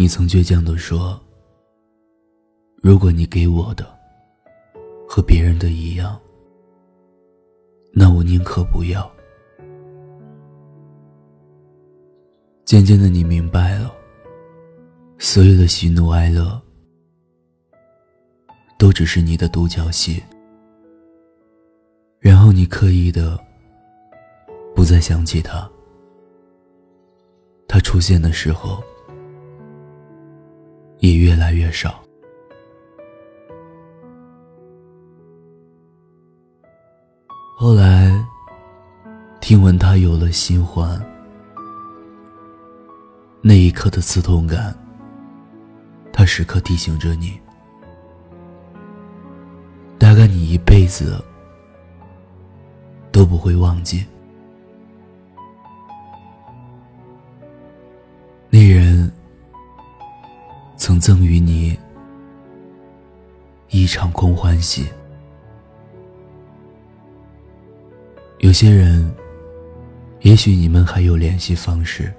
你曾倔强地说：“如果你给我的和别人的一样，那我宁可不要。”渐渐的，你明白了，所有的喜怒哀乐都只是你的独角戏。然后你刻意的不再想起他，他出现的时候。也越来越少。后来，听闻他有了新欢，那一刻的刺痛感，他时刻提醒着你。大概你一辈子都不会忘记曾赠予你一场空欢喜。有些人，也许你们还有联系方式，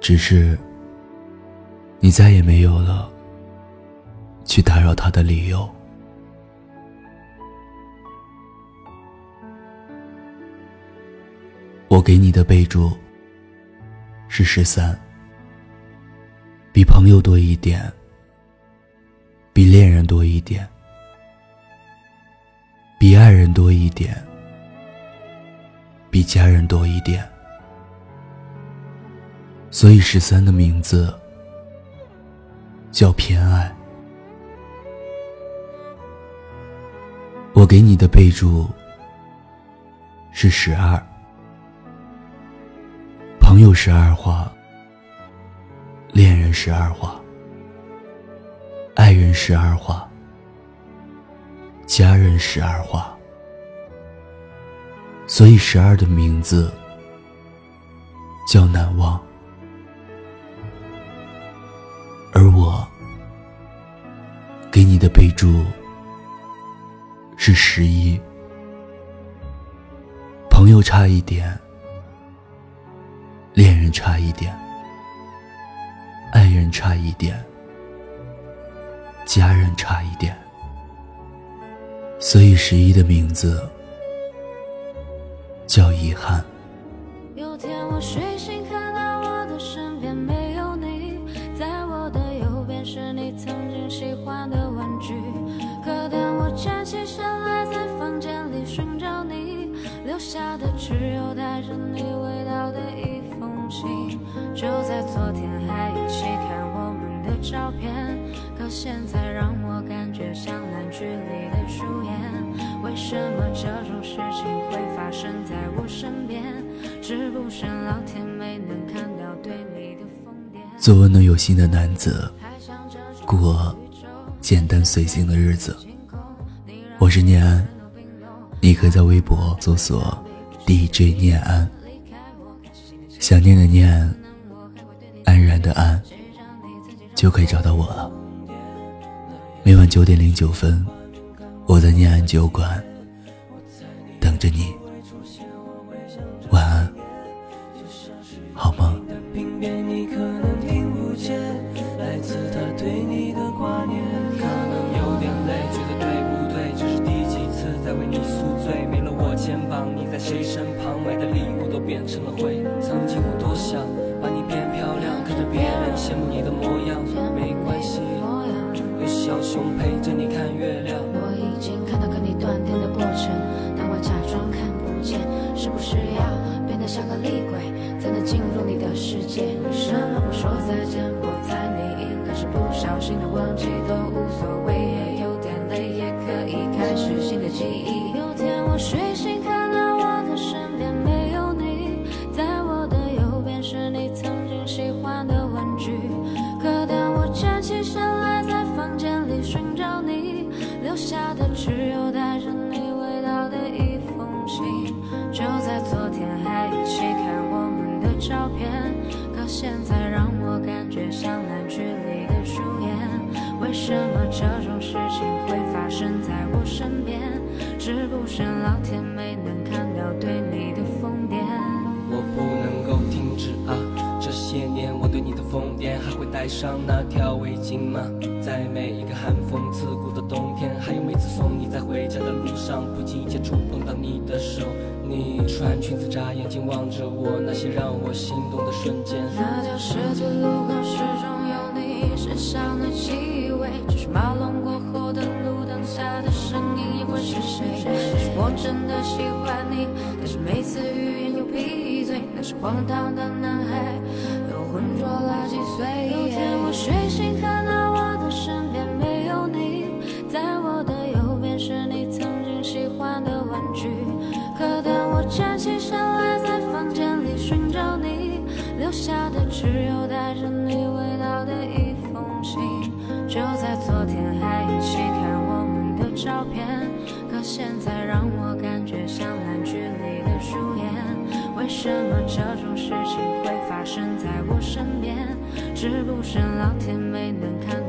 只是你再也没有了去打扰他的理由。我给你的备注是十三。比朋友多一点，比恋人多一点，比爱人多一点，比家人多一点。所以十三的名字叫偏爱。我给你的备注是十二，朋友十二话。恋人十二画，爱人十二画，家人十二画，所以十二的名字叫难忘。而我给你的备注是十一，朋友差一点，恋人差一点。爱人差一点，家人差一点，所以十一的名字叫遗憾。有天我睡醒，看到我的身边没有你，在我的右边是你曾经喜欢的玩具。可当我站起身来，在房间里寻找你，留下的只有带着你味道的一封信。就在昨现在让我感觉像烂剧里的主演。为什么这种事情会发生在我身边？是不是老天没能看到对你的疯癫？做温暖有心的男子，过简单随性的日子。我是念安，你可以在微博搜索 DJ 念安，想念的念。安然的安，就可以找到我了。每晚九点零九分，我在念安酒馆等着你。晚安，好吗。肩膀，你在谁身旁？买的礼物都变成了灰。像个厉鬼，才能进入你的世界。为什么不说再见？我猜你应该是不小心的忘记，都无所谓。也有点累，也可以开始新的记忆。有天我睡醒，看到我的身边没有你，在我的右边是你曾经喜欢的玩具。可当我站起身来，在房间里寻找你留下的，只为什么这种事情会发生在我身边？是不是老天没能看到对你的疯癫？我不能够停止啊，这些年我对你的。疯癫，还会带上那条围巾吗？在每一个寒风刺骨的冬天，还有每次送你在回家的路上，不经意间触碰到你的手。你穿裙子眨眼睛望着我，那些让我心动的瞬间。那条十字路口始终有身上的气味，就是马龙过后的路灯下的身影，又会是谁？是我真的喜欢你，但是每次欲言又闭嘴，那是荒唐的男孩。浑浊了几岁。有天我睡醒，看到就在昨天还一起看我们的照片，可现在让我感觉像烂剧里的主演。为什么这种事情会？发生在我身边，是不是老天没能看？